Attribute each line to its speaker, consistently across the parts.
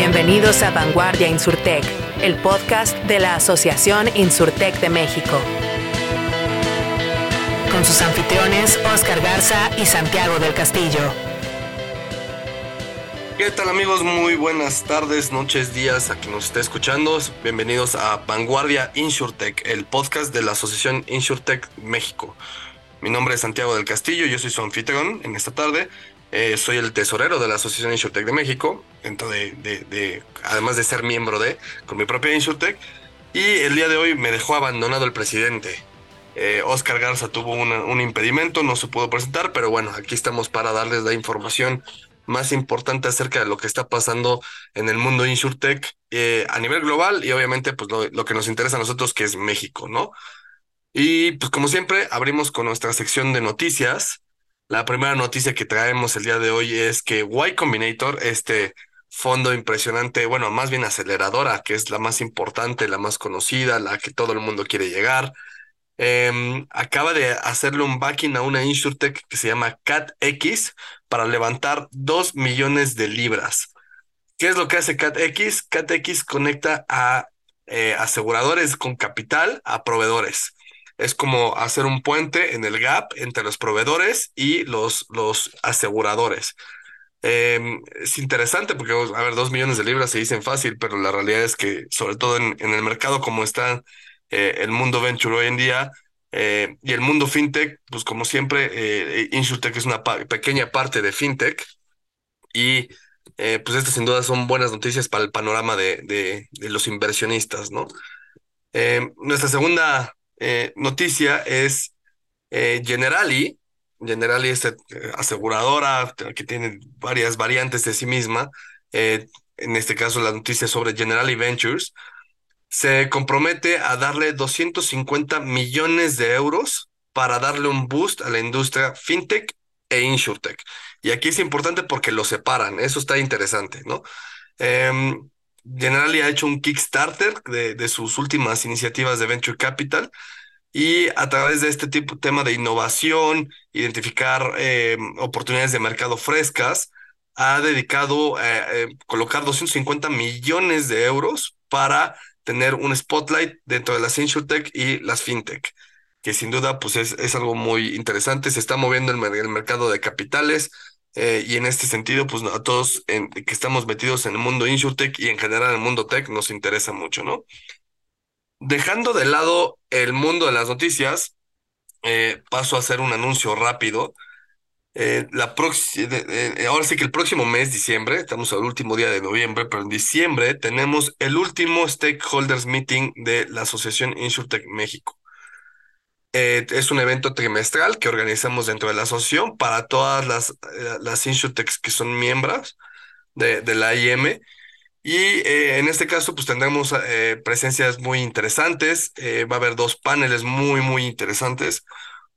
Speaker 1: Bienvenidos a Vanguardia Insurtech, el podcast de la Asociación Insurtech de México. Con sus anfitriones Oscar Garza y Santiago del Castillo.
Speaker 2: ¿Qué tal amigos? Muy buenas tardes, noches, días a quien nos esté escuchando. Bienvenidos a Vanguardia Insurtech, el podcast de la Asociación Insurtech México. Mi nombre es Santiago del Castillo, yo soy su anfitrión en esta tarde. Eh, soy el tesorero de la Asociación Insurtech de México, dentro de, de, además de ser miembro de, con mi propia Insurtech. Y el día de hoy me dejó abandonado el presidente. Eh, Oscar Garza tuvo un impedimento, no se pudo presentar, pero bueno, aquí estamos para darles la información más importante acerca de lo que está pasando en el mundo InsurTech eh, a nivel global y obviamente pues lo, que nos interesa a nosotros que es México, ¿no? Y pues como siempre abrimos con nuestra sección de noticias. La primera noticia que traemos el día de hoy es que Y Combinator, este fondo impresionante, bueno, más bien aceleradora, que es la más importante, la más conocida, la que todo el mundo quiere llegar, Em, acaba de hacerle un backing a una insurtech que se llama CatX para levantar 2 millones de libras. ¿Qué es lo que hace CatX? CatX conecta a eh, aseguradores con capital a proveedores. Es como hacer un puente en el gap entre los proveedores y los, los aseguradores. Em, es interesante porque, a ver, 2 millones de libras se dicen fácil, pero la realidad es que, sobre todo en, en el mercado como está eh, el mundo venture hoy en día eh, y el mundo fintech, pues como siempre, eh, Insurtech es una pequeña parte de fintech y pues estas sin duda son buenas noticias para el panorama de, de, los inversionistas, ¿no? nuestra segunda noticia es Generali. Generali es aseguradora que tiene varias variantes de sí misma. en este caso, la noticia sobre Generali Ventures se compromete a darle 250 millones de euros para darle un boost a la industria fintech e insurtech. Y aquí es importante porque lo separan, eso está interesante, ¿no? Um, Generali ha hecho un Kickstarter de, sus últimas iniciativas de Venture Capital y a través de este tipo tema de innovación, identificar em, oportunidades de mercado frescas, ha dedicado a eh, eh, colocar 250 millones de euros para tener un spotlight dentro de las insurtech y las fintech, que sin duda pues es, es algo muy interesante, se está moviendo el, el mercado de capitales eh, y en este sentido pues a todos que estamos metidos en el mundo insurtech y en general en el mundo tech nos interesa mucho, ¿no? Dejando de lado el mundo de las noticias, eh, paso a hacer un anuncio rápido eh, la eh, ahora sí que el próximo mes, diciembre, estamos al último día de noviembre, pero en diciembre tenemos el último Stakeholders Meeting de la Asociación InsurTech México. Eh, es un evento trimestral que organizamos dentro de la asociación para todas las, las InsurTechs que son miembros de, de la IM. Y en este caso, pues tendremos presencias muy interesantes. va a haber dos paneles muy, muy interesantes.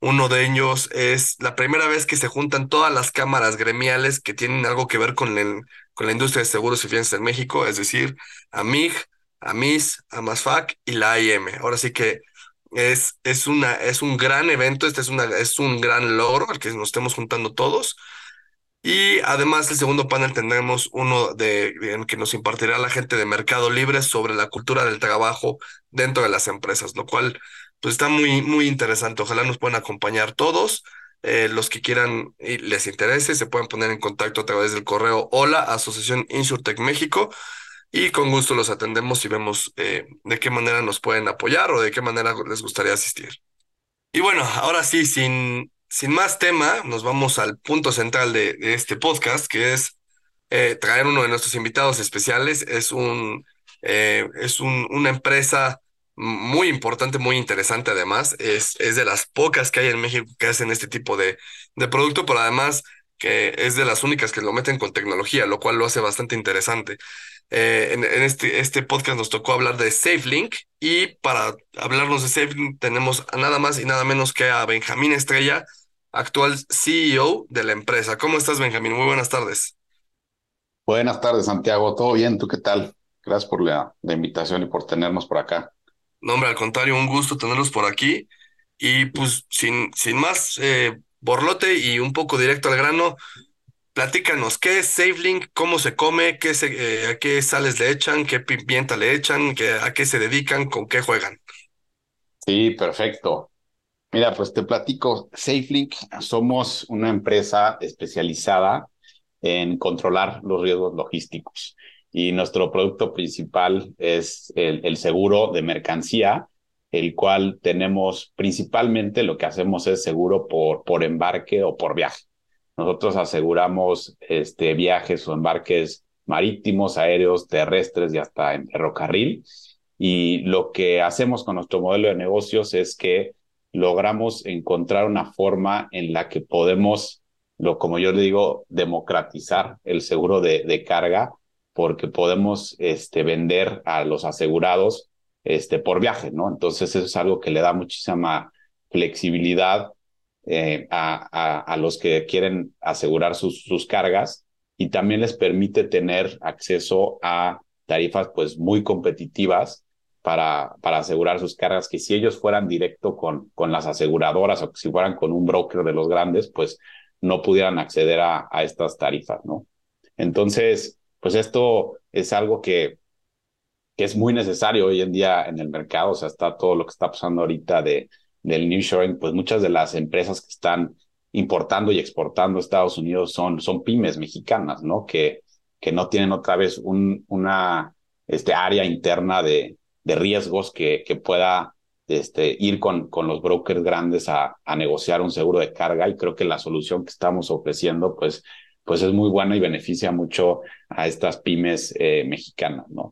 Speaker 2: Uno de ellos es la primera vez que se juntan todas las cámaras gremiales que tienen algo que ver con, el, con la industria de seguros y fianzas en México, es decir, AMIG, AMIS, AMASFAC y la AIM. Ahora sí que es, es, una, es un gran evento, este es, una, es un gran logro al que nos estemos juntando todos. Y además el segundo panel tendremos uno de, en que nos impartirá la gente de Mercado Libre sobre la cultura del trabajo dentro de las empresas, lo cual pues está muy, muy interesante. Ojalá nos puedan acompañar todos. Eh, los que quieran y les interese se pueden poner en contacto a través del correo hola asociación Insurtech México y con gusto los atendemos y vemos eh, de qué manera nos pueden apoyar o de qué manera les gustaría asistir. Y bueno, ahora sí, sin, sin más tema, nos vamos al punto central de, este podcast, que es eh, traer uno de nuestros invitados especiales. Es, un, es un, una empresa muy importante, muy interesante además. Es, es de las pocas que hay en México que hacen este tipo de, de producto, pero además que es de las únicas que lo meten con tecnología, lo cual lo hace bastante interesante. Eh, en, este, este podcast nos tocó hablar de SafeLink y para hablarnos de SafeLink tenemos a nada más y nada menos que a Benjamín Estrella, actual CEO de la empresa. ¿Cómo estás, Benjamín? Muy buenas tardes.
Speaker 3: Buenas tardes, Santiago. ¿Todo bien? ¿Tú qué tal? Gracias por la, la invitación y por tenernos por acá.
Speaker 2: No, hombre, al contrario, un gusto tenerlos por aquí. Y pues sin, sin más eh, borlote y un poco directo al grano, Platícanos, ¿qué es SafeLink? ¿Cómo se come? ¿Qué se, eh, ¿A qué sales le echan? ¿Qué pimienta le echan? ¿Qué, ¿A qué se dedican? ¿Con qué juegan?
Speaker 3: Sí, perfecto. Mira, pues te platico, SafeLink somos una empresa especializada en controlar los riesgos logísticos y nuestro producto principal es el, el seguro de mercancía, el cual tenemos principalmente lo que hacemos es seguro por, por embarque o por viaje. Nosotros aseguramos este, viajes o embarques marítimos, aéreos, terrestres y hasta en ferrocarril. Y lo que hacemos con nuestro modelo de negocios es que logramos encontrar una forma en la que podemos, como yo le digo, democratizar el seguro de, de carga, porque podemos este, vender a los asegurados este, por viaje, ¿no? Entonces eso es algo que le da muchísima flexibilidad eh, a, a, los que quieren asegurar sus, sus cargas y también les permite tener acceso a tarifas pues muy competitivas para, para asegurar sus cargas, que si ellos fueran directo con, con las aseguradoras o si fueran con un broker de los grandes, pues no pudieran acceder a, a estas tarifas, ¿no? Entonces, pues esto es algo que, que es muy necesario hoy en día en el mercado, o sea, está todo lo que está pasando ahorita de del nearshoring, pues muchas de las empresas que están importando y exportando a Estados Unidos son, son pymes mexicanas, ¿no? Que, que no tienen otra vez un, una este, área interna de, de riesgos que, que pueda este, ir con, con los brokers grandes a, a negociar un seguro de carga y creo que la solución que estamos ofreciendo pues, pues es muy buena y beneficia mucho a estas pymes eh, mexicanas, ¿no?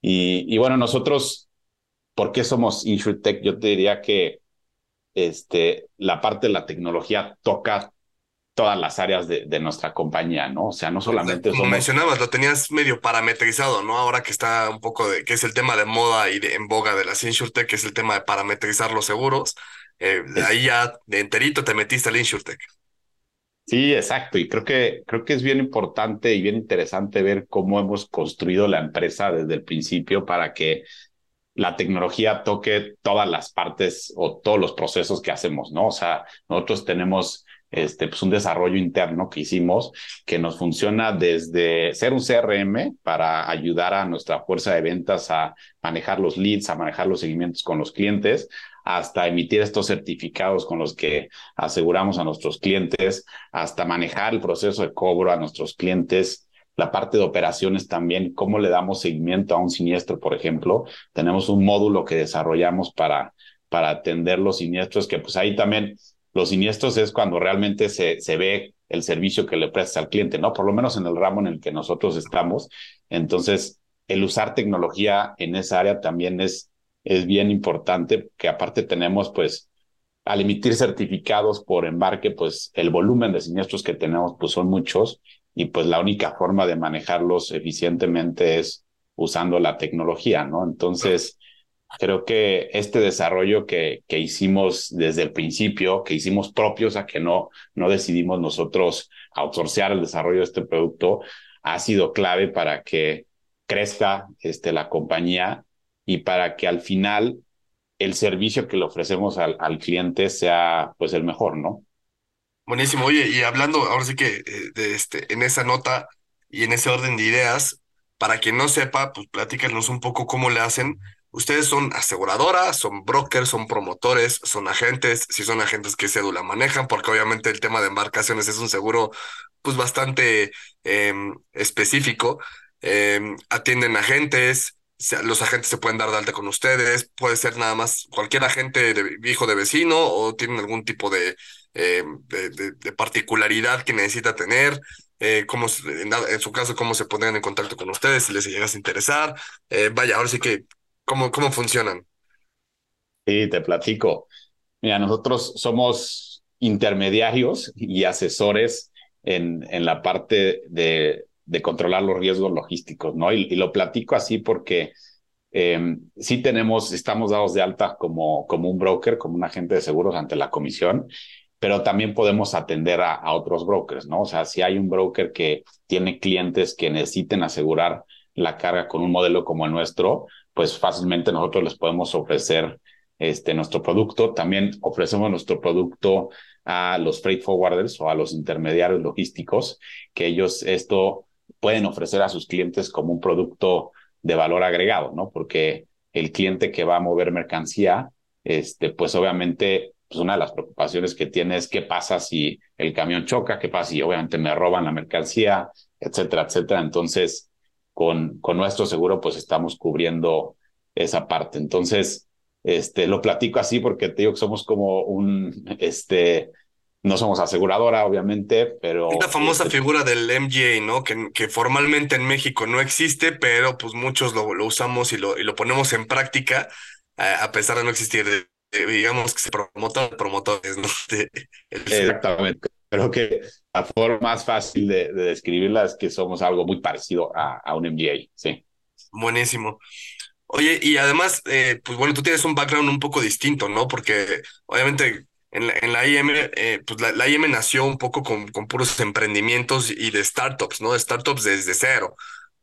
Speaker 3: Y, y bueno, nosotros, ¿por qué somos InsurTech? Yo te diría que este, la parte de la tecnología toca todas las áreas de, de nuestra compañía, ¿no? O sea, no solamente
Speaker 2: Como mencionabas, lo tenías medio parametrizado, ¿no? Ahora que está un poco de, que es el tema de moda y de, en boga de las InsurTech, que es el tema de parametrizar los seguros, eh, ahí ya de enterito te metiste al InsurTech.
Speaker 3: Sí, exacto. Y creo que, creo que es bien importante y bien interesante ver cómo hemos construido la empresa desde el principio para que la tecnología toque todas las partes o todos los procesos que hacemos, ¿no? O sea, nosotros tenemos este, pues un desarrollo interno que hicimos que nos funciona desde ser un CRM para ayudar a nuestra fuerza de ventas a manejar los leads, a manejar los seguimientos con los clientes, hasta emitir estos certificados con los que aseguramos a nuestros clientes, hasta manejar el proceso de cobro a nuestros clientes, la parte de operaciones también, cómo le damos seguimiento a un siniestro, por ejemplo. Tenemos un módulo que desarrollamos para, para atender los siniestros, que pues ahí también los siniestros es cuando realmente se, se ve el servicio que le presta al cliente, ¿no? Por lo menos en el ramo en el que nosotros estamos. Entonces, el usar tecnología en esa área también es, es bien importante, que aparte tenemos, pues, al emitir certificados por embarque, pues el volumen de siniestros que tenemos, pues son muchos y pues la única forma de manejarlos eficientemente es usando la tecnología, ¿no? Entonces, creo que este desarrollo que, que hicimos desde el principio, que hicimos propios, a que no, no decidimos nosotros outsourcear el desarrollo de este producto, ha sido clave para que crezca este, la compañía y para que al final el servicio que le ofrecemos al, al cliente sea pues el mejor, ¿no?
Speaker 2: Buenísimo. Oye, y hablando ahora sí que eh, de este, en esa nota y en ese orden de ideas, para quien no sepa, pues platícanos un poco cómo le hacen. Ustedes son aseguradoras, son brokers, son promotores, son agentes, si son agentes, ¿qué cédula manejan? Porque obviamente el tema de embarcaciones es un seguro pues bastante em, específico. Em, atienden agentes, los agentes se pueden dar de alta con ustedes, puede ser nada más cualquier agente de, hijo de vecino o tienen algún tipo de eh, de, particularidad que necesita tener, eh, en, su caso, cómo se pondrían en contacto con ustedes si les llegas a interesar. Eh, vaya, ahora sí que, ¿cómo, cómo funcionan?
Speaker 3: Sí, te platico. Mira, nosotros somos intermediarios y asesores en, en la parte de, de controlar los riesgos logísticos, ¿no? Y, lo platico así porque eh, sí tenemos, estamos dados de alta como, como un broker, como un agente de seguros ante la comisión pero también podemos atender a, a, otros brokers, ¿no? O sea, si hay un broker que tiene clientes que necesiten asegurar la carga con un modelo como el nuestro, pues fácilmente nosotros les podemos ofrecer este, nuestro producto. También ofrecemos nuestro producto a los freight forwarders o a los intermediarios logísticos, que ellos esto pueden ofrecer a sus clientes como un producto de valor agregado, ¿no? Porque el cliente que va a mover mercancía, este, pues obviamente, pues una de las preocupaciones que tiene es qué pasa si el camión choca, qué pasa si obviamente me roban la mercancía, etcétera, etcétera. Entonces, con, con nuestro seguro, pues estamos cubriendo esa parte. Entonces, este, lo platico así porque te digo que somos como un, este, no somos aseguradora, obviamente, pero...
Speaker 2: La famosa
Speaker 3: este,
Speaker 2: figura del MGA, ¿no? Que, que formalmente en México no existe, pero pues muchos lo, lo usamos y lo, y lo ponemos en práctica, a, a pesar de no existir. digamos que se promota promotores, ¿no? De,
Speaker 3: Exactamente. Creo que la forma más fácil de, de, describirla es que somos algo muy parecido a, a un MGA, sí.
Speaker 2: Buenísimo. Oye, y además, eh, pues bueno, tú tienes un background un poco distinto, ¿no? Porque obviamente en la, en la IM, eh, pues la, la, IM nació un poco con, con puros emprendimientos y de startups, ¿no? De startups desde cero.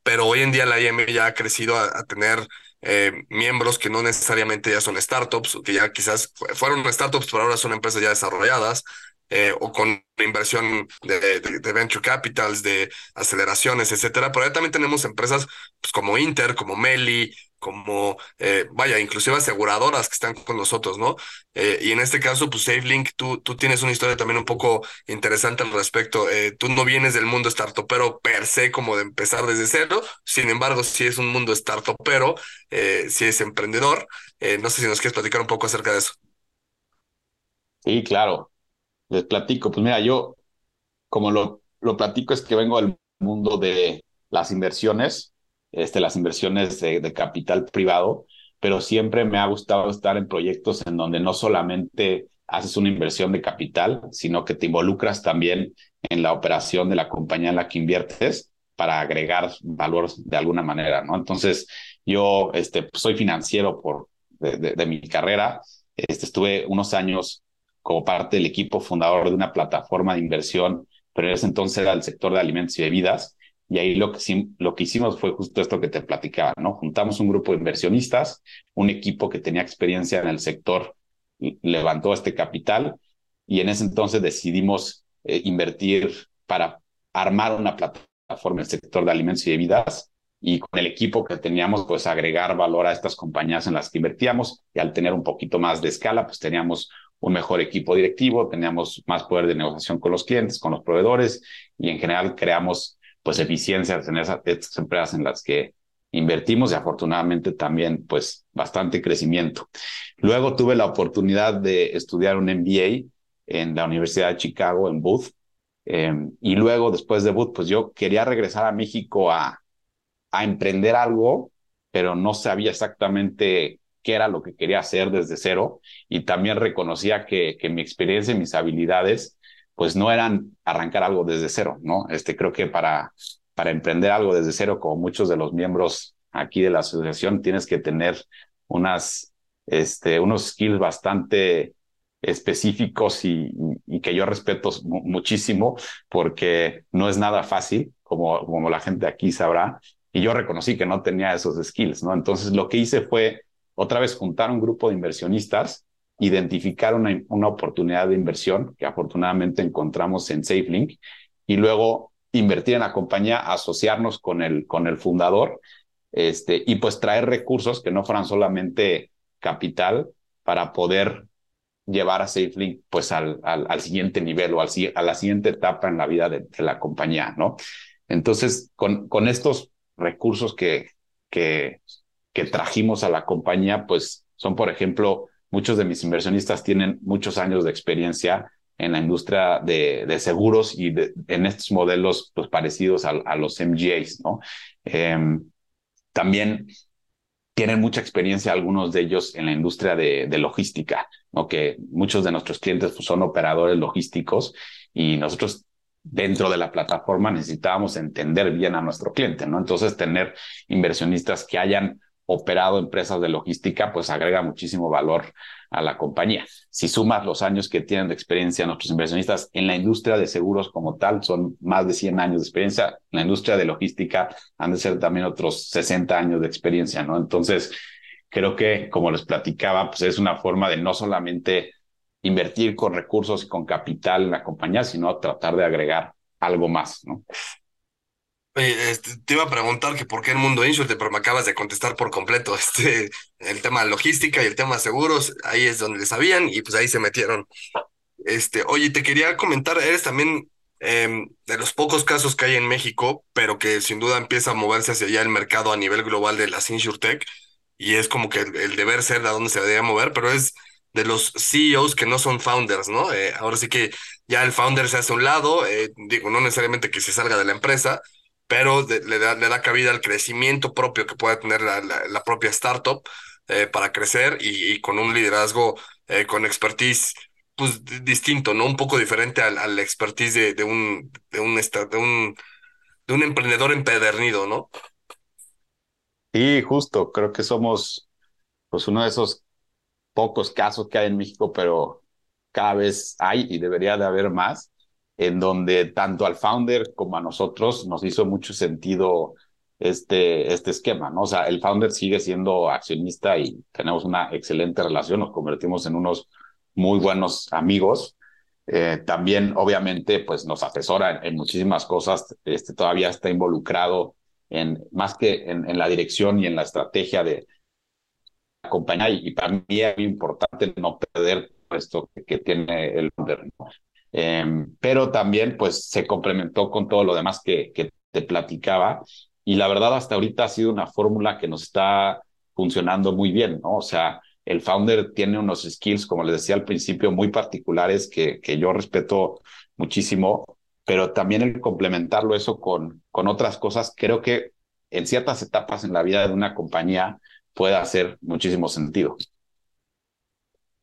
Speaker 2: Pero hoy en día la IM ya ha crecido a, tener eh, miembros que no necesariamente ya son startups, que ya quizás fueron startups, pero ahora son empresas ya desarrolladas. Eh, o con inversión de, venture capitals, de aceleraciones, etcétera. Pero también tenemos empresas pues, como Inter, como Meli, como, eh, vaya, inclusive aseguradoras que están con nosotros, ¿no? Eh, y en este caso, pues SafeLink, tú, tú tienes una historia también un poco interesante al respecto. Tú no vienes del mundo startupero per se como de empezar desde cero, sin embargo, si es un mundo startupero, si es emprendedor. no sé si nos quieres platicar un poco acerca de eso.
Speaker 3: Sí, claro. Les platico. Pues mira, yo, como lo, lo platico, es que vengo del mundo de las inversiones este, las inversiones de, capital privado, pero siempre me ha gustado estar en proyectos en donde no solamente haces una inversión de capital, sino que te involucras también en la operación de la compañía en la que inviertes para agregar valor de alguna manera, ¿no? Entonces, yo este, pues soy financiero por, de, de, de mi carrera, este, estuve unos años como parte del equipo fundador de una plataforma de inversión, pero en ese entonces era el sector de alimentos y bebidas, y ahí lo que, lo que hicimos fue justo esto que te platicaba, ¿no? Juntamos un grupo de inversionistas, un equipo que tenía experiencia en el sector levantó este capital y en ese entonces decidimos eh, invertir para armar una plataforma en el sector de alimentos y bebidas y con el equipo que teníamos, pues agregar valor a estas compañías en las que invertíamos y al tener un poquito más de escala, pues teníamos un mejor equipo directivo, teníamos más poder de negociación con los clientes, con los proveedores y en general creamos pues eficiencias en esas, empresas en las que invertimos y afortunadamente también pues bastante crecimiento. Luego tuve la oportunidad de estudiar un MBA en la Universidad de Chicago en Booth eh, y luego después de Booth pues yo quería regresar a México a, a emprender algo pero no sabía exactamente qué era lo que quería hacer desde cero y también reconocía que, que mi experiencia y mis habilidades pues no eran arrancar algo desde cero, ¿no? Este, creo que para, para emprender algo desde cero, como muchos de los miembros aquí de la asociación, tienes que tener unas, este, unos skills bastante específicos y, y que yo respeto muchísimo porque no es nada fácil, como, como la gente aquí sabrá, y yo reconocí que no tenía esos skills, ¿no? Entonces lo que hice fue otra vez juntar un grupo de inversionistas identificar una, una oportunidad de inversión que afortunadamente encontramos en SafeLink y luego invertir en la compañía, asociarnos con el, con el fundador este, y pues traer recursos que no fueran solamente capital para poder llevar a SafeLink pues al, al, siguiente nivel o al, a la siguiente etapa en la vida de, de la compañía, ¿no? Entonces, con, con estos recursos que, que, que trajimos a la compañía, pues son, por ejemplo, muchos de mis inversionistas tienen muchos años de experiencia en la industria de, seguros y en estos modelos pues, parecidos a, a los MGAs, ¿no? Eh, también tienen mucha experiencia algunos de ellos en la industria de, de logística, ¿no? Que muchos de nuestros clientes pues, son operadores logísticos y nosotros dentro de la plataforma necesitábamos entender bien a nuestro cliente, ¿no? Entonces, tener inversionistas que hayan operado empresas de logística, pues agrega muchísimo valor a la compañía. Si sumas los años que tienen de experiencia nuestros inversionistas en la industria de seguros como tal, son más de 100 años de experiencia. En la industria de logística han de ser también otros 60 años de experiencia, ¿no? Entonces, creo que, como les platicaba, pues es una forma de no solamente invertir con recursos y con capital en la compañía, sino tratar de agregar algo más, ¿no?
Speaker 2: Este, te iba a preguntar que por qué el mundo insurte, pero me acabas de contestar por completo. Este, el tema logística y el tema seguros, ahí es donde le sabían y pues ahí se metieron. Este, oye, te quería comentar, eres también em, de los pocos casos que hay en México, pero que sin duda empieza a moverse hacia allá el mercado a nivel global de las InsurTech y es como que el, deber ser a dónde se debería mover, pero es de los CEOs que no son founders, ¿no? Eh, ahora sí que ya el founder se hace a un lado, eh, digo, no necesariamente que se salga de la empresa, pero le, da, le da cabida al crecimiento propio que pueda tener la, la, propia startup eh, para crecer y, con un liderazgo eh, con expertise pues distinto, ¿no? Un poco diferente al, al expertise de, de, un, de, un, de un emprendedor empedernido, ¿no?
Speaker 3: Sí, justo, creo que somos pues uno de esos pocos casos que hay en México, pero cada vez hay y debería de haber más en donde tanto al founder como a nosotros nos hizo mucho sentido este, este esquema, ¿no? O sea, el founder sigue siendo accionista y tenemos una excelente relación, nos convertimos en unos muy buenos amigos. Eh, también, obviamente, pues nos asesora en, muchísimas cosas, este, todavía está involucrado en más que en, en la dirección y en la estrategia de la compañía y, para mí es importante no perder esto que, tiene el founder. Em, pero también pues se complementó con todo lo demás que, te platicaba y la verdad hasta ahorita ha sido una fórmula que nos está funcionando muy bien, ¿no? O sea, el founder tiene unos skills, como les decía al principio, muy particulares que, que yo respeto muchísimo, pero también el complementarlo eso con, con otras cosas, creo que en ciertas etapas en la vida de una compañía puede hacer muchísimo sentido.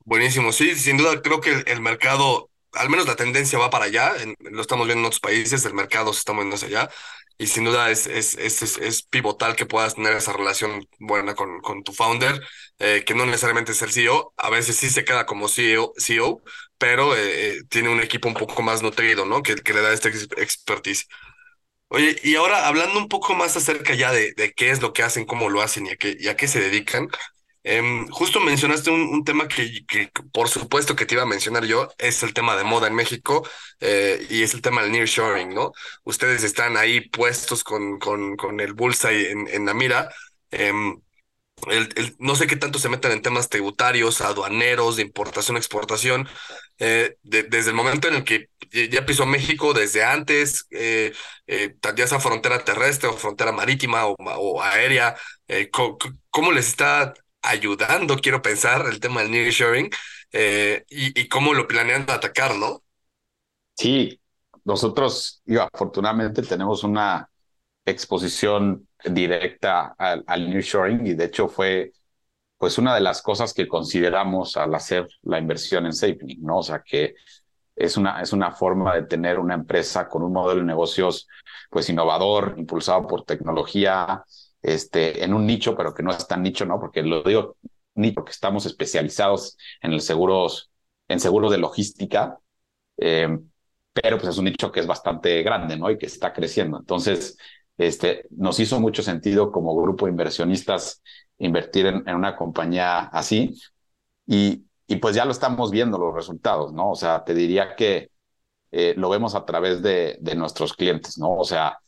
Speaker 2: Buenísimo, sí, sin duda creo que el mercado al menos la tendencia va para allá, lo estamos viendo en otros países, el mercado se está moviendo hacia allá, y sin duda es, es, es, es, pivotal que puedas tener esa relación buena con, con tu founder, eh, que no necesariamente es el CEO, a veces sí se queda como CEO, CEO pero eh, eh, tiene un equipo un poco más nutrido, ¿no? Que, que le da esta expertise. Oye, y ahora hablando un poco más acerca ya de, de qué es lo que hacen, cómo lo hacen y a qué, y a qué se dedican, Em, justo mencionaste un, tema que, por supuesto que te iba a mencionar yo, es el tema de moda en México eh, y es el tema del nearshoring, ¿no? Ustedes están ahí puestos con, con, con el bullseye en, en la mira. Em, no sé qué tanto se meten en temas tributarios, aduaneros, de importación, exportación, eh, desde el momento en el que ya pisó México, desde antes, eh, ya sea frontera terrestre o frontera marítima o, aérea, ¿cómo, ¿cómo, les está ayudando, quiero pensar, el tema del nearshoring eh, y, cómo lo planean atacar, ¿no?
Speaker 3: Sí, nosotros, afortunadamente tenemos una exposición directa al, al nearshoring y de hecho fue pues una de las cosas que consideramos al hacer la inversión en SafeLink, ¿no? O sea que es una, es una forma de tener una empresa con un modelo de negocios pues innovador, impulsado por tecnología, este, en un nicho, pero que no es tan nicho, ¿no? Porque lo digo nicho porque estamos especializados en el seguros, en seguros de logística, eh, pero pues es un nicho que es bastante grande, ¿no? Y que está creciendo. Entonces, este, nos hizo mucho sentido como grupo de inversionistas invertir en, en una compañía así y, y, pues ya lo estamos viendo los resultados, ¿no? O sea, te diría que eh, lo vemos a través de, de nuestros clientes, ¿no? O sea,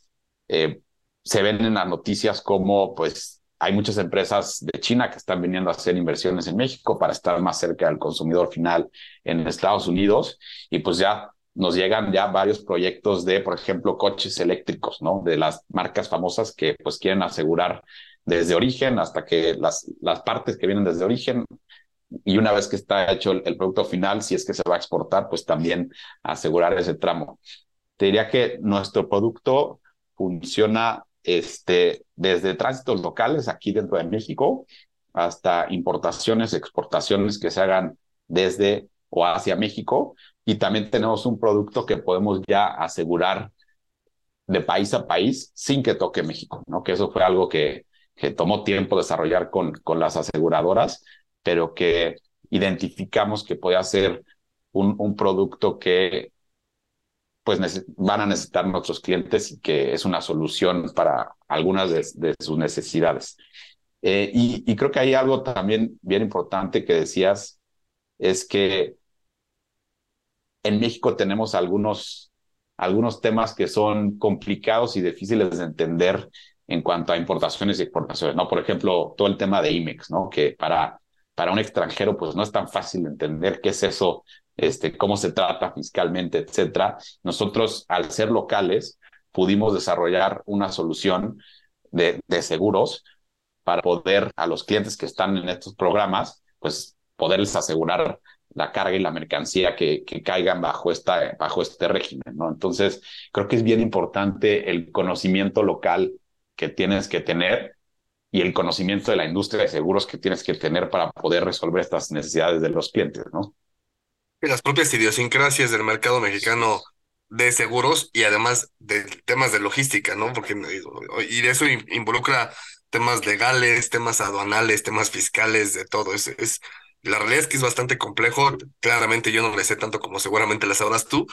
Speaker 3: eh, se ven en las noticias como pues hay muchas empresas de China que están viniendo a hacer inversiones en México para estar más cerca del consumidor final en Estados Unidos y pues ya nos llegan ya varios proyectos de, por ejemplo, coches eléctricos, ¿no? De las marcas famosas que pues quieren asegurar desde origen hasta que las, las partes que vienen desde origen y una vez que está hecho el, el producto final, si es que se va a exportar, pues también asegurar ese tramo. Te diría que nuestro producto funciona este, desde tránsitos locales aquí dentro de México hasta importaciones, exportaciones que se hagan desde o hacia México. Y también tenemos un producto que podemos ya asegurar de país a país sin que toque México, ¿no? Que eso fue algo que, que tomó tiempo desarrollar con, con las aseguradoras, pero que identificamos que puede ser un, un producto que pues van a necesitar nuestros clientes y que es una solución para algunas de, sus necesidades. Eh, y, y creo que hay algo también bien importante que decías, es que en México tenemos algunos, algunos temas que son complicados y difíciles de entender en cuanto a importaciones y exportaciones, ¿no? Por ejemplo, todo el tema de IMEX, ¿no? Que para, para un extranjero, pues no es tan fácil entender qué es eso, este, cómo se trata fiscalmente, etcétera. Nosotros, al ser locales, pudimos desarrollar una solución de, seguros para poder a los clientes que están en estos programas, pues poderles asegurar la carga y la mercancía que, que caigan bajo, esta, bajo este régimen, ¿no? Entonces, creo que es bien importante el conocimiento local que tienes que tener y el conocimiento de la industria de seguros que tienes que tener para poder resolver estas necesidades de los clientes, ¿no?
Speaker 2: Las propias idiosincrasias del mercado mexicano de seguros y además de temas de logística, ¿no? Porque y eso involucra temas legales, temas aduanales, temas fiscales, de todo. Es, es, la realidad es que es bastante complejo. Claramente yo no le sé tanto como seguramente le sabrás tú,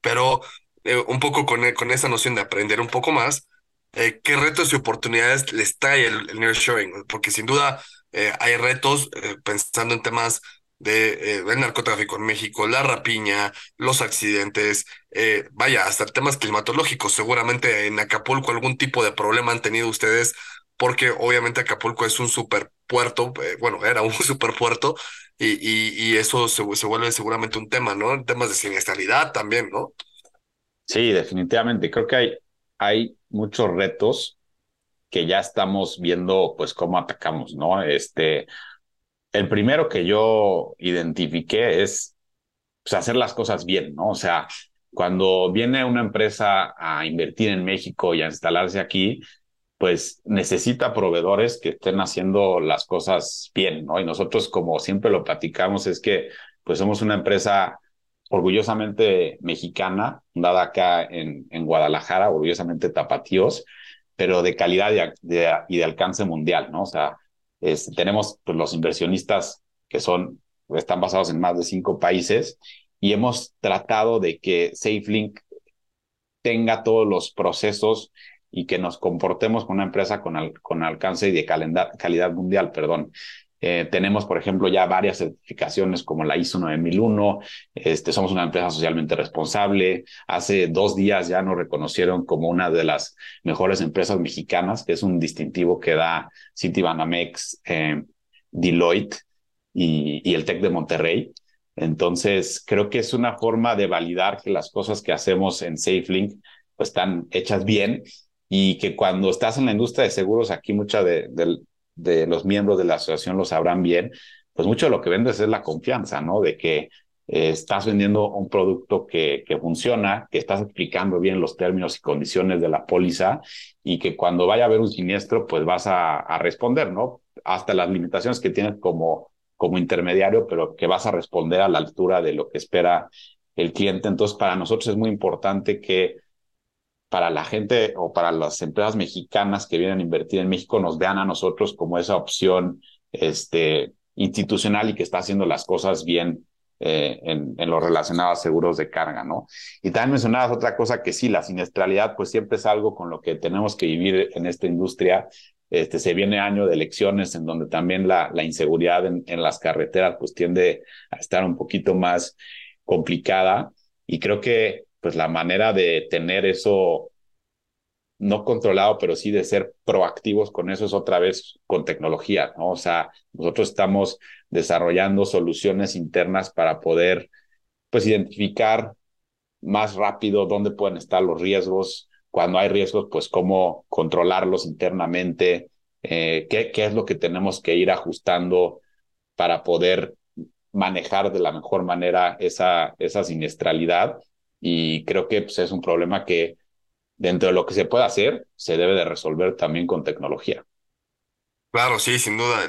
Speaker 2: pero eh, un poco con, con esa noción de aprender un poco más, eh, ¿qué retos y oportunidades les trae el, el nearshoring? Porque sin duda eh, hay retos pensando en temas de, del narcotráfico en México, la rapiña, los accidentes, vaya, hasta temas climatológicos. Seguramente en Acapulco algún tipo de problema han tenido ustedes porque obviamente Acapulco es un superpuerto, eh, bueno, era un superpuerto, y, y, y eso se, se, vuelve seguramente un tema, ¿no? Temas de siniestralidad también, ¿no?
Speaker 3: Sí, definitivamente. Creo que hay, hay muchos retos que ya estamos viendo, pues, cómo atacamos, ¿no? Este, el primero que yo identifiqué es pues, hacer las cosas bien, ¿no? O sea, cuando viene una empresa a invertir en México y a instalarse aquí, pues necesita proveedores que estén haciendo las cosas bien, ¿no? Y nosotros, como siempre lo platicamos, es que pues somos una empresa orgullosamente mexicana, fundada acá en, en Guadalajara, orgullosamente tapatíos, pero de calidad y de, y de alcance mundial, ¿no? O sea, es, tenemos pues, los inversionistas que son, están basados en más de cinco países y hemos tratado de que SafeLink tenga todos los procesos y que nos comportemos con una empresa con, al, con alcance y de calidad mundial, perdón. Eh, tenemos, por ejemplo, ya varias certificaciones como la ISO 9001. Este, somos una empresa socialmente responsable. Hace dos días ya nos reconocieron como una de las mejores empresas mexicanas, que es un distintivo que da Citibanamex, eh, Deloitte y, y el TEC de Monterrey. Entonces, creo que es una forma de validar que las cosas que hacemos en SafeLink pues, están hechas bien y que cuando estás en la industria de seguros, aquí muchos de, de, los miembros de la asociación lo sabrán bien, pues mucho de lo que vendes es la confianza, ¿no? De que eh, estás vendiendo un producto que, que funciona, que estás explicando bien los términos y condiciones de la póliza y que cuando vaya a haber un siniestro, pues vas a, a responder, ¿no? Hasta las limitaciones que tienes como, como intermediario, pero que vas a responder a la altura de lo que espera el cliente. Entonces, para nosotros es muy importante que para la gente o para las empresas mexicanas que vienen a invertir en México nos vean a nosotros como esa opción este, institucional y que está haciendo las cosas bien eh, en, lo relacionado a seguros de carga, ¿no? Y también mencionabas otra cosa que sí, la siniestralidad, pues siempre es algo con lo que tenemos que vivir en esta industria. Este, se viene año de elecciones en donde también la, la inseguridad en, en las carreteras pues tiende a estar un poquito más complicada y creo que pues la manera de tener eso no controlado, pero sí de ser proactivos con eso es otra vez con tecnología, ¿no? O sea, nosotros estamos desarrollando soluciones internas para poder, pues, identificar más rápido dónde pueden estar los riesgos, cuando hay riesgos, pues, cómo controlarlos internamente, eh, qué, qué es lo que tenemos que ir ajustando para poder manejar de la mejor manera esa, esa siniestralidad y creo que pues, es un problema que dentro de lo que se puede hacer, se debe de resolver también con tecnología.
Speaker 2: Claro, sí, sin duda.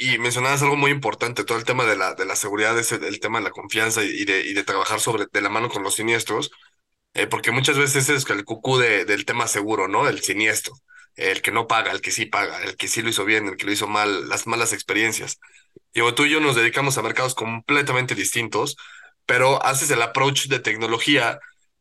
Speaker 2: y mencionabas algo muy importante, todo el tema de la, de la seguridad, es el, tema de la confianza y de, y de trabajar sobre, de la mano con los siniestros, eh, porque muchas veces es el cucú de, del tema seguro, ¿no? El siniestro, el que no paga, el que sí paga, el que sí lo hizo bien, el que lo hizo mal, las malas experiencias. Y tú y yo nos dedicamos a mercados completamente distintos, pero haces el approach de tecnología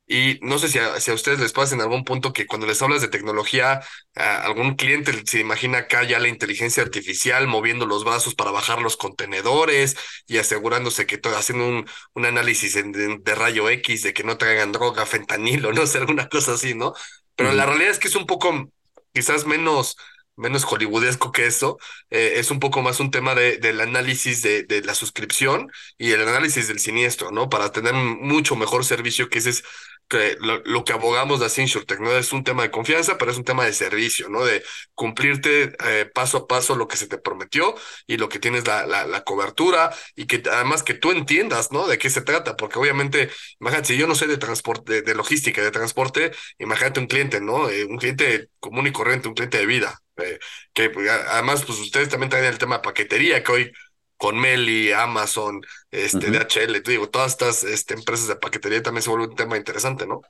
Speaker 2: Y no sé si a, si a ustedes les pasa en algún punto que cuando les hablas de tecnología, a algún cliente se imagina acá ya la inteligencia artificial moviendo los brazos para bajar los contenedores y asegurándose que todo, haciendo un, un análisis en- de, de rayo X de que no traigan droga, fentanilo, no sé, alguna cosa así, ¿no? Pero la realidad es que es un poco, quizás menos, menos hollywoodesco que eso. eh, es un poco más un tema de, del análisis de, de la suscripción y el análisis del siniestro, ¿no? Para tener mucho mejor servicio, que ese es lo, que abogamos de InsurTech, ¿no? Es un tema de confianza, pero es un tema de servicio, ¿no? De cumplirte eh, paso a paso lo que se te prometió y lo que tienes la, la, la cobertura y que además que tú entiendas, ¿no? De qué se trata, porque obviamente, imagínate, si yo no sé de transporte, de, de logística, de transporte, imagínate un cliente, ¿no? Eh, un cliente común y corriente, un cliente de vida. Eh, que pues, además, pues ustedes también traen el tema de paquetería, que hoy con Meli, Amazon, este. DHL, te digo, todas estas este, empresas de paquetería también se vuelve un tema interesante, ¿no?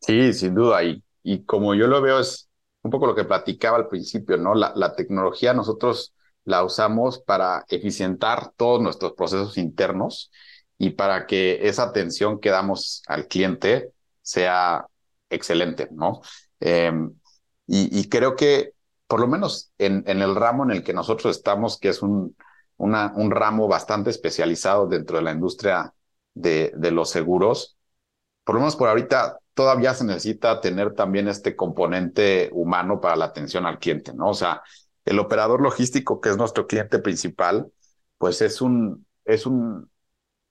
Speaker 3: Sí, sin duda. Y, y como yo lo veo es un poco lo que platicaba al principio, ¿no? La, la tecnología nosotros la usamos para eficientar todos nuestros procesos internos y para que esa atención que damos al cliente sea excelente, ¿no? Eh, y, creo que por lo menos en, el ramo en el que nosotros estamos, que es un, un ramo bastante especializado dentro de la industria de, de los seguros, por lo menos por ahorita todavía se necesita tener también este componente humano para la atención al cliente, ¿no? O sea, el operador logístico, que es nuestro cliente principal, pues es un, es un,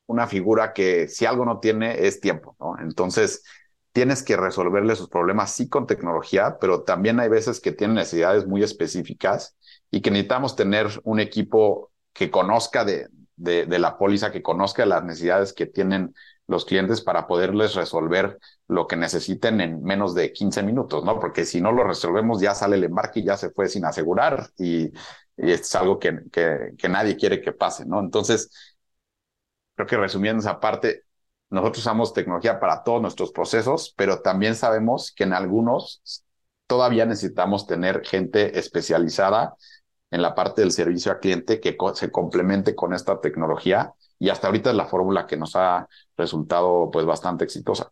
Speaker 3: una figura que si algo no tiene es tiempo, ¿no? Entonces, tienes que resolverle sus problemas sí con tecnología, pero también hay veces que tienen necesidades muy específicas y que necesitamos tener un equipo que conozca de, la póliza, que conozca las necesidades que tienen los clientes para poderles resolver lo que necesiten en menos de 15 minutos, ¿no? Porque si no lo resolvemos, ya sale el embarque y ya se fue sin asegurar y, es algo que, que nadie quiere que pase, ¿no? Entonces, creo que resumiendo esa parte, nosotros usamos tecnología para todos nuestros procesos, pero también sabemos que en algunos todavía necesitamos tener gente especializada en la parte del servicio al cliente que co se complemente con esta tecnología y hasta ahorita es la fórmula que nos ha resultado pues bastante exitosa.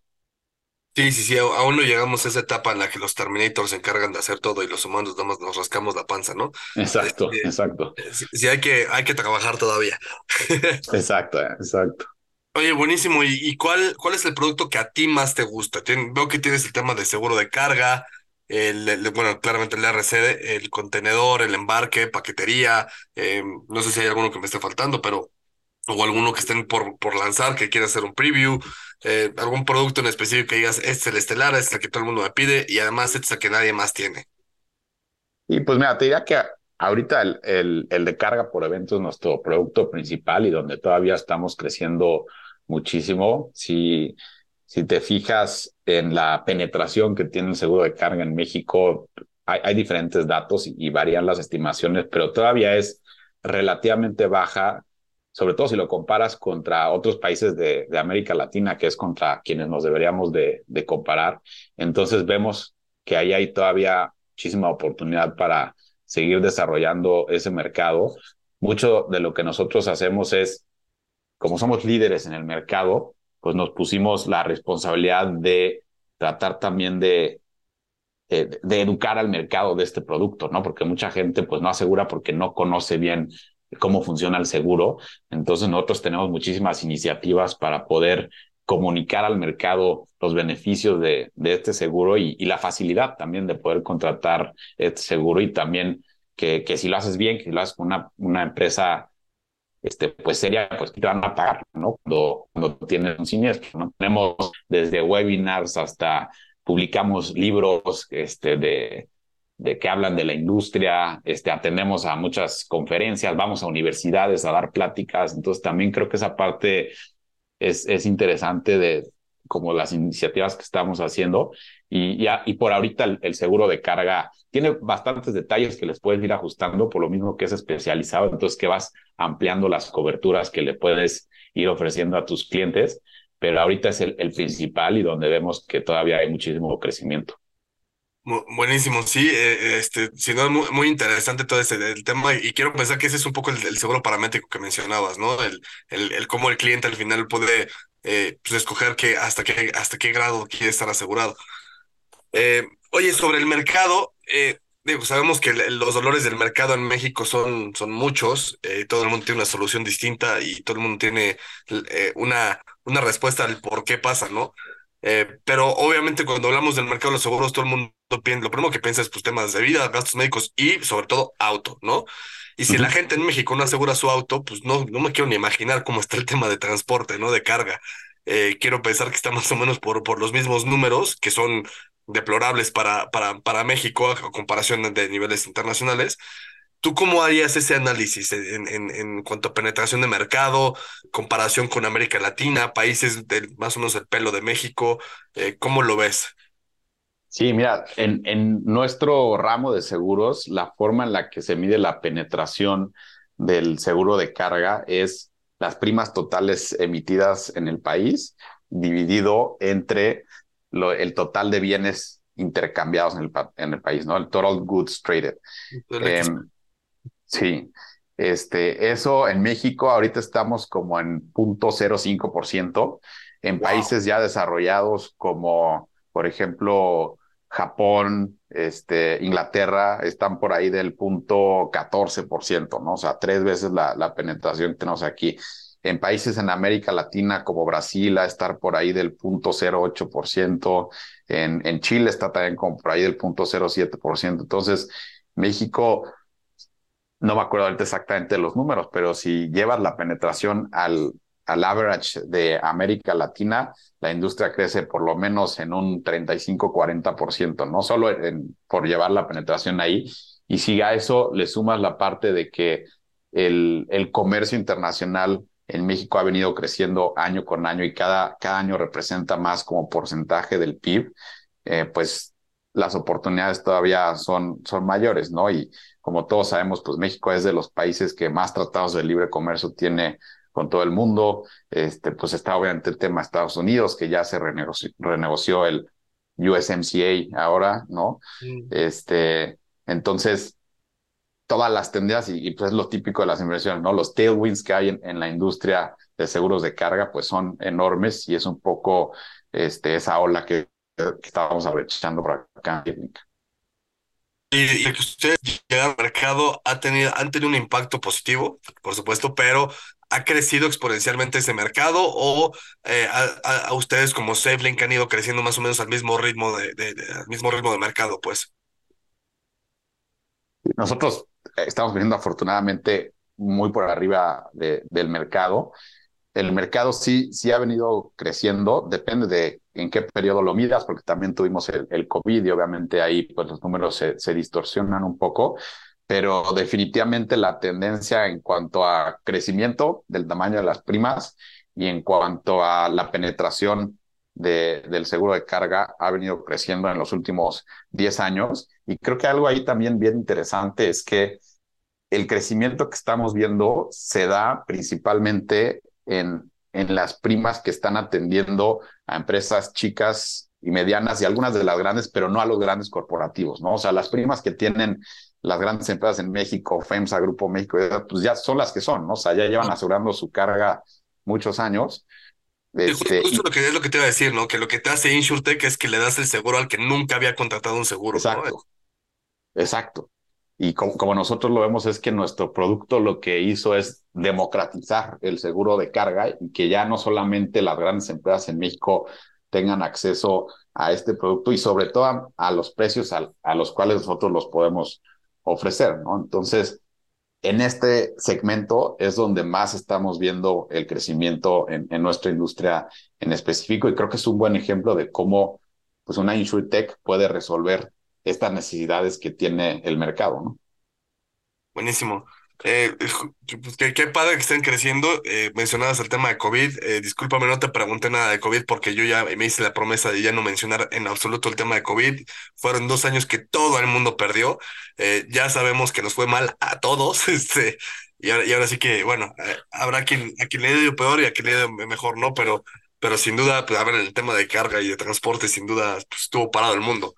Speaker 2: Sí, sí, sí, aún no llegamos a esa etapa en la que los Terminators se encargan de hacer todo y los humanos nada más nos rascamos la panza, ¿no?
Speaker 3: Exacto,
Speaker 2: Este,
Speaker 3: exacto,
Speaker 2: sí, sí hay que, hay que trabajar todavía.
Speaker 3: exacto, exacto.
Speaker 2: Oye, buenísimo. ¿Y, cuál, cuál es el producto que a ti más te gusta? Veo que tienes el tema de seguro de carga, bueno, claramente el RCD, el contenedor, el embarque, paquetería. eh, no sé si hay alguno que me esté faltando, pero o alguno que estén por, por lanzar, que quiera hacer un preview, eh, algún producto en específico que digas, este es el estelar, este es el que todo el mundo me pide y además este es el que nadie más tiene.
Speaker 3: Y pues mira, te diría que ahorita el, el, el de carga por evento es nuestro producto principal y donde todavía estamos creciendo muchísimo. Si, si te fijas en la penetración que tiene el seguro de carga en México, hay, diferentes datos y, varían las estimaciones, pero todavía es relativamente baja, sobre todo si lo comparas contra otros países de, América Latina, que es contra quienes nos deberíamos de, de comparar. Entonces vemos que ahí hay todavía muchísima oportunidad para seguir desarrollando ese mercado. Mucho de lo que nosotros hacemos es, como somos líderes en el mercado, pues nos pusimos la responsabilidad de tratar también de, educar al mercado de este producto, ¿no? Porque mucha gente pues no asegura porque no conoce bien cómo funciona el seguro. Entonces nosotros tenemos muchísimas iniciativas para poder comunicar al mercado los beneficios de, este seguro y, la facilidad también de poder contratar este seguro y también que, si lo haces bien, que si lo haces con una empresa este, pues seria, pues te van a pagar, ¿no? Cuando, cuando tienes un siniestro, ¿no? Tenemos desde webinars hasta publicamos libros este, de, de que hablan de la industria, este, atendemos a muchas conferencias, vamos a universidades a dar pláticas, entonces también creo que esa parte es, es interesante de como las iniciativas que estamos haciendo. Y, y, y por ahorita el, seguro de carga tiene bastantes detalles que les puedes ir ajustando por lo mismo que es especializado, entonces que vas ampliando las coberturas que le puedes ir ofreciendo a tus clientes, pero ahorita es el, principal y donde vemos que todavía hay muchísimo crecimiento.
Speaker 2: Buenísimo, sí, eh, este, si no, muy, muy interesante todo ese el tema. Y quiero pensar que ese es un poco el, seguro paramétrico que mencionabas, ¿no? El, el cómo el cliente al final puede eh, pues escoger que, hasta, qué, hasta qué grado quiere estar asegurado. Eh, oye, sobre el mercado, eh, digo, sabemos que los dolores del mercado en México son, son muchos, todo el mundo tiene una solución distinta y todo el mundo tiene una, una respuesta al por qué pasa, ¿no? pero obviamente cuando hablamos del mercado de los seguros, todo el mundo piensa, lo primero que piensa es pues, temas de vida, gastos médicos y sobre todo auto, ¿no? Y si la gente en México no asegura su auto, pues no, no me quiero ni imaginar cómo está el tema de transporte, ¿no? De carga. Eh, quiero pensar que está más o menos por, por los mismos números, que son deplorables para, para, para México a comparación de niveles internacionales. ¿Tú cómo harías ese análisis en, en, en, cuanto a penetración de mercado, comparación con América Latina, países del más o menos el pelo de México? Eh, ¿Cómo lo ves?
Speaker 3: Sí, mira, en, en nuestro ramo de seguros, la forma en la que se mide la penetración del seguro de carga es las primas totales emitidas en el país dividido entre el total de bienes intercambiados en el, en el país, ¿no? El total goods traded. Em, sí, este, eso en México ahorita estamos como en 0.05%. En países ya desarrollados como, por ejemplo, Japón, este, Inglaterra están por ahí del punto 14%, ¿no? O sea, tres veces la, la penetración que tenemos aquí. En países en América Latina como Brasil a estar por ahí del punto 0.8%, en, en Chile está también como por ahí del punto 0.7%. Entonces, México, no me acuerdo ahorita exactamente los números, pero si llevas la penetración al, al average de América Latina, la industria crece por lo menos en un 35-40%, no solo en, por llevar la penetración ahí. Y si a eso le sumas la parte de que el, el comercio internacional en México ha venido creciendo año con año y cada, cada año representa más como porcentaje del PIB, eh, pues las oportunidades todavía son, son mayores, ¿no? Y como todos sabemos, pues México es de los países que más tratados de libre comercio tiene con todo el mundo. Este, pues está obviamente el tema de Estados Unidos, que ya se renegoció, el USMCA ahora, ¿no? Mm. Este, entonces, todas las tendencias, y, pues es lo típico de las inversiones, ¿no? Los tailwinds que hay en, la industria de seguros de carga, pues son enormes y es un poco este, esa ola que, que estábamos aprovechando por acá
Speaker 2: y, que ustedes llegan al mercado ha tenido, han tenido un impacto positivo, por supuesto, pero ¿Ha crecido exponencialmente ese mercado o eh, a, ustedes como SafeLink han ido creciendo más o menos al mismo ritmo de, mismo ritmo de mercado, pues?
Speaker 3: Nosotros estamos viendo afortunadamente muy por arriba del mercado. El mercado sí, sí ha venido creciendo, depende de en qué periodo lo midas, porque también tuvimos el, el COVID y obviamente ahí pues los números se, se distorsionan un poco, pero definitivamente la tendencia en cuanto a crecimiento del tamaño de las primas y en cuanto a la penetración de, del seguro de carga ha venido creciendo en los últimos 10 años. Y creo que algo ahí también bien interesante es que el crecimiento que estamos viendo se da principalmente en, en las primas que están atendiendo a empresas chicas y medianas y algunas de las grandes, pero no a los grandes corporativos, ¿no? O sea, las primas que tienen las grandes empresas en México, FEMSA, Grupo México, pues ya son las que son, ¿no? O sea, ya llevan asegurando su carga muchos años.
Speaker 2: Este, justo, lo que es lo que te iba a decir, ¿no? Que lo que te hace InsurTech es que le das el seguro al que nunca había contratado un seguro.
Speaker 3: Exacto. Exacto. Y como, nosotros lo vemos es que nuestro producto lo que hizo es democratizar el seguro de carga y que ya no solamente las grandes empresas en México tengan acceso a este producto y sobre todo a, los precios a, los cuales nosotros los podemos ofrecer, ¿no? Entonces, en este segmento es donde más estamos viendo el crecimiento en, nuestra industria en específico y creo que es un buen ejemplo de cómo pues una InsurTech puede resolver estas necesidades que tiene el mercado, ¿no?
Speaker 2: Buenísimo. Eh, pues qué, padre que estén creciendo. Eh, mencionabas el tema de COVID. Eh, discúlpame, no te pregunté nada de COVID porque yo ya me hice la promesa de ya no mencionar en absoluto el tema de COVID. Fueron dos años que todo el mundo perdió. Eh, ya sabemos que nos fue mal a todos. Este, y ahora, y ahora sí que, bueno, eh, habrá quien, a quien le ido peor y a quien le ido mejor, ¿no? Pero, pero sin duda, pues, a el tema de carga y de transporte, sin duda, pues, estuvo parado el mundo.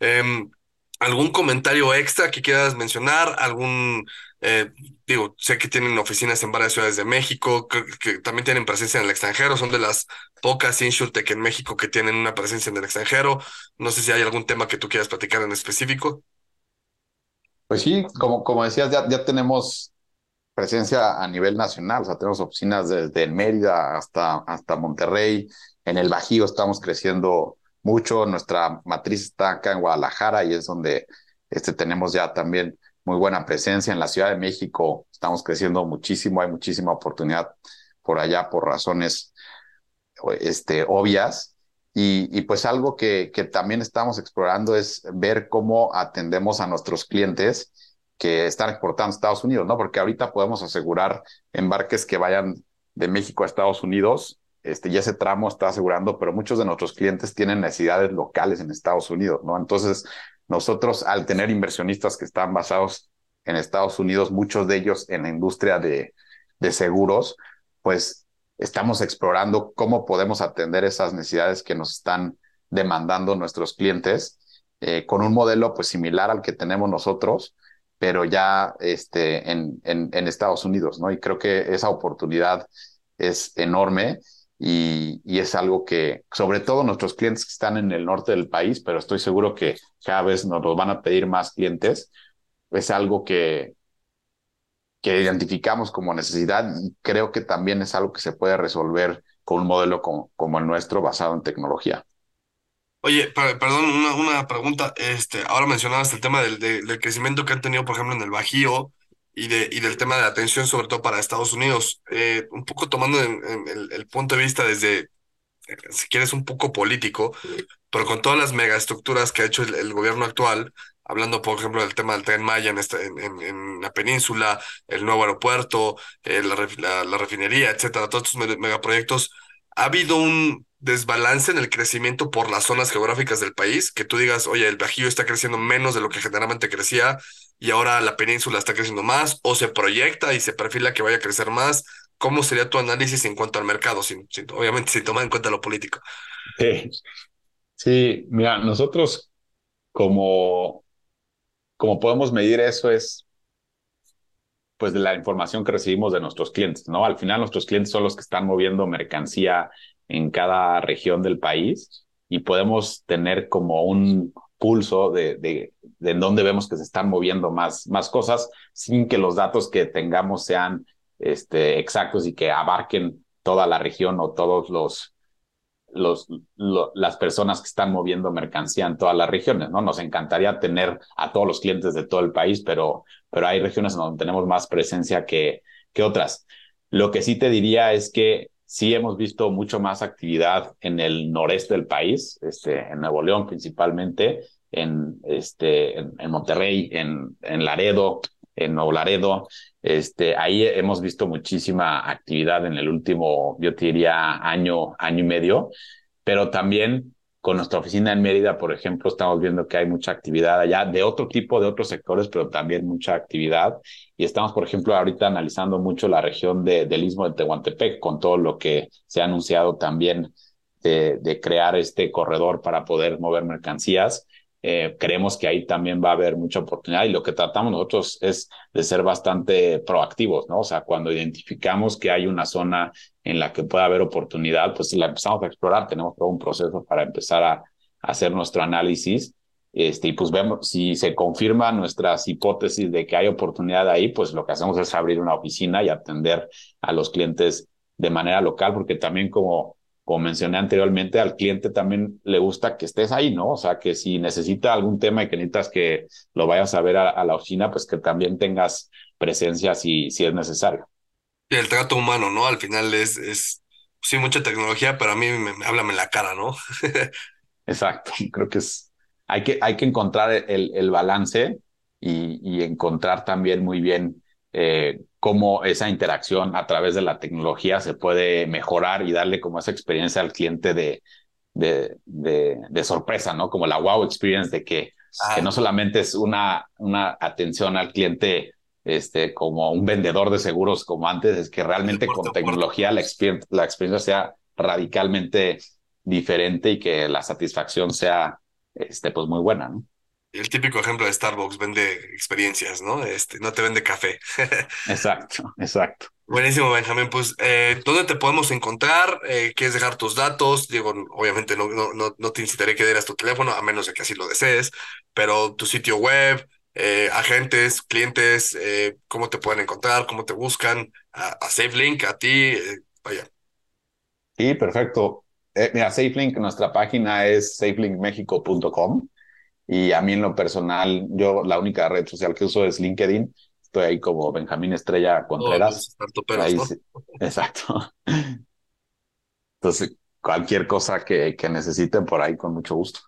Speaker 2: Em, ¿Algún comentario extra que quieras mencionar? ¿Algún, eh, digo, sé que tienen oficinas en varias ciudades de México, que, también tienen presencia en el extranjero, son de las pocas InsurTech en México que tienen una presencia en el extranjero. No sé si hay algún tema que tú quieras platicar en específico.
Speaker 3: Pues sí, como, como decías, ya, ya tenemos presencia a nivel nacional, o sea, tenemos oficinas desde Mérida hasta, hasta Monterrey, en el Bajío estamos creciendo mucho, nuestra matriz está acá en Guadalajara y es donde este, tenemos ya también muy buena presencia. En la Ciudad de México estamos creciendo muchísimo, hay muchísima oportunidad por allá por razones este, obvias. Y, pues algo que, que también estamos explorando es ver cómo atendemos a nuestros clientes que están exportando a Estados Unidos, ¿no? Porque ahorita podemos asegurar embarques que vayan de México a Estados Unidos, este, y ese tramo está asegurando, pero muchos de nuestros clientes tienen necesidades locales en Estados Unidos, ¿no? Entonces, nosotros al tener inversionistas que están basados en Estados Unidos, muchos de ellos en la industria de, seguros, pues estamos explorando cómo podemos atender esas necesidades que nos están demandando nuestros clientes eh, con un modelo pues similar al que tenemos nosotros, pero ya este, en, en, Estados Unidos, ¿no? Y creo que esa oportunidad es enorme y, es algo que, sobre todo nuestros clientes que están en el norte del país, pero estoy seguro que cada vez nos van a pedir más clientes, es algo que, que identificamos como necesidad y creo que también es algo que se puede resolver con un modelo como, como el nuestro basado en tecnología.
Speaker 2: Oye, perdón, una, una, pregunta. Este, ahora mencionabas el tema del, del, crecimiento que han tenido, por ejemplo, en el Bajío y, de, y del tema de la atención, sobre todo para Estados Unidos. Eh, un poco tomando en, el, el, punto de vista desde, si quieres, un poco político, pero con todas las megaestructuras que ha hecho el, gobierno actual, hablando, por ejemplo, del tema del tren Maya en, esta, en, en, en la península, el nuevo aeropuerto, eh, la, la, la, refinería, etcétera, todos estos megaproyectos, ha habido un desbalance en el crecimiento por las zonas geográficas del país, que tú digas, oye, el Bajío está creciendo menos de lo que generalmente crecía y ahora la península está creciendo más, o se proyecta y se perfila que vaya a crecer más. ¿Cómo sería tu análisis en cuanto al mercado? Sin, obviamente, sin tomar en cuenta lo político.
Speaker 3: Sí, sí mira, nosotros como como podemos medir eso es pues de la información que recibimos de nuestros clientes, ¿no? Al final nuestros clientes son los que están moviendo mercancía en cada región del país y podemos tener como un pulso de, de, en dónde vemos que se están moviendo más, más cosas sin que los datos que tengamos sean este, exactos y que abarquen toda la región o todos los, los, lo, las personas que están moviendo mercancía en todas las regiones, ¿no? Nos encantaría tener a todos los clientes de todo el país, pero, pero hay regiones donde tenemos más presencia que, que otras. Lo que sí te diría es que sí hemos visto mucho más actividad en el noreste del país, este, en Nuevo León principalmente, en, este, en, Monterrey, en, en Laredo, en Nuevo Laredo. Este, ahí hemos visto muchísima actividad en el último, yo diría, año, año y medio, pero también con nuestra oficina en Mérida, por ejemplo, estamos viendo que hay mucha actividad allá de otro tipo, de otros sectores, pero también mucha actividad. Y estamos, por ejemplo, ahorita analizando mucho la región de, del Istmo de Tehuantepec, con todo lo que se ha anunciado también de crear este corredor para poder mover mercancías. Eh, creemos que ahí también va a haber mucha oportunidad y lo que tratamos nosotros es de ser bastante proactivos, ¿no? O sea, cuando identificamos que hay una zona en la que puede haber oportunidad, pues la empezamos a explorar, tenemos todo un proceso para empezar a, a hacer nuestro análisis. Este, y pues vemos si se confirman nuestras hipótesis de que hay oportunidad ahí, pues lo que hacemos es abrir una oficina y atender a los clientes de manera local, porque también como como mencioné anteriormente, al cliente también le gusta que estés ahí, ¿no? O sea, que si necesita algún tema y que necesitas que lo vayas a ver a, a la oficina, pues que también tengas presencia si, si es necesario.
Speaker 2: Y el trato humano, ¿no? Al final es, es sí, mucha tecnología, pero a mí me, me háblame la cara, ¿no?
Speaker 3: Exacto, creo que es, hay que, hay que encontrar el, el balance y, y encontrar también muy bien eh, cómo esa interacción a través de la tecnología se puede mejorar y darle como esa experiencia al cliente de, de, de, de sorpresa, ¿no? Como la wow experience de que, ah. que no solamente es una, una atención al cliente este, como un vendedor de seguros como antes, es que realmente con tecnología la, exper la experiencia sea radicalmente diferente y que la satisfacción sea este, pues muy buena, ¿no?
Speaker 2: El típico ejemplo de Starbucks vende experiencias, ¿no? Este, no te vende café.
Speaker 3: exacto, exacto.
Speaker 2: Buenísimo, Benjamín. Pues, eh, ¿dónde te podemos encontrar? Eh, ¿Quieres dejar tus datos? Digo, obviamente no, no, no, no te incitaré que dieras tu teléfono, a menos de que así lo desees, pero tu sitio web, eh, agentes, clientes, cómo te pueden encontrar, cómo te buscan, a, a SafeLink, a ti, vaya.
Speaker 3: Sí, perfecto. mira, SafeLink, nuestra página es safelinkmexico.com y a mí en lo personal, yo la única red social que uso es LinkedIn. Estoy ahí como Benjamín Estrella Contreras. Exacto. Entonces, cualquier cosa que, que necesiten por ahí, con mucho gusto.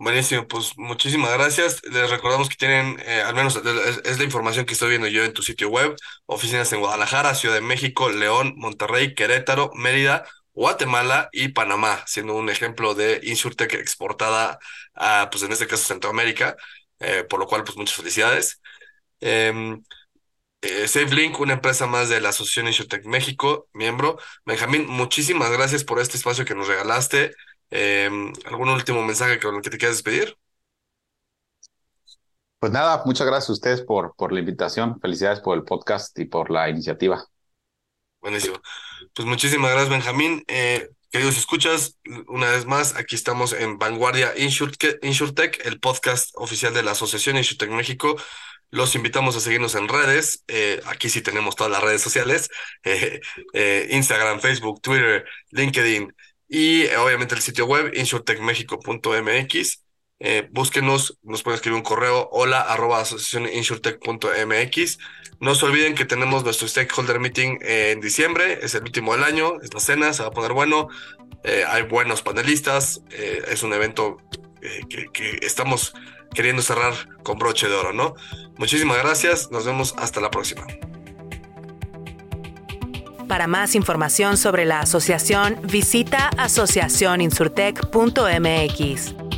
Speaker 2: Buenísimo, pues muchísimas gracias. Les recordamos que tienen, eh, al menos es, la información que estoy viendo yo en tu sitio web, oficinas en Guadalajara, Ciudad de México, León, Monterrey, Querétaro, Mérida, Guatemala y Panamá, siendo un ejemplo de InsurTech exportada a, pues en este caso, Centroamérica, eh, por lo cual, pues muchas felicidades. Em, eh, SafeLink, una empresa más de la Asociación InsurTech México, miembro. Benjamín, muchísimas gracias por este espacio que nos regalaste. Em, ¿algún último mensaje con el que te quieras despedir?
Speaker 3: Pues nada, muchas gracias a ustedes por, por la invitación. Felicidades por el podcast y por la iniciativa.
Speaker 2: Buenísimo. Pues muchísimas gracias, Benjamín. Eh, queridos escuchas, una vez más, aquí estamos en Vanguardia InsurTech, el podcast oficial de la Asociación InsurTech México. Los invitamos a seguirnos en redes. Eh, aquí sí tenemos todas las redes sociales. Eh, Instagram, Facebook, Twitter, LinkedIn y obviamente el sitio web insurtechmexico.mx. Eh, búsquenos, nos pueden escribir un correo hola arroba. No se olviden que tenemos nuestro stakeholder meeting en diciembre, es el último del año, es la cena, se va a poner bueno, eh, hay buenos panelistas, eh, es un evento que, que, estamos queriendo cerrar con broche de oro, ¿no? Muchísimas gracias, nos vemos hasta la próxima.
Speaker 1: Para más información sobre la asociación, visita asociacioninsurtech.mx.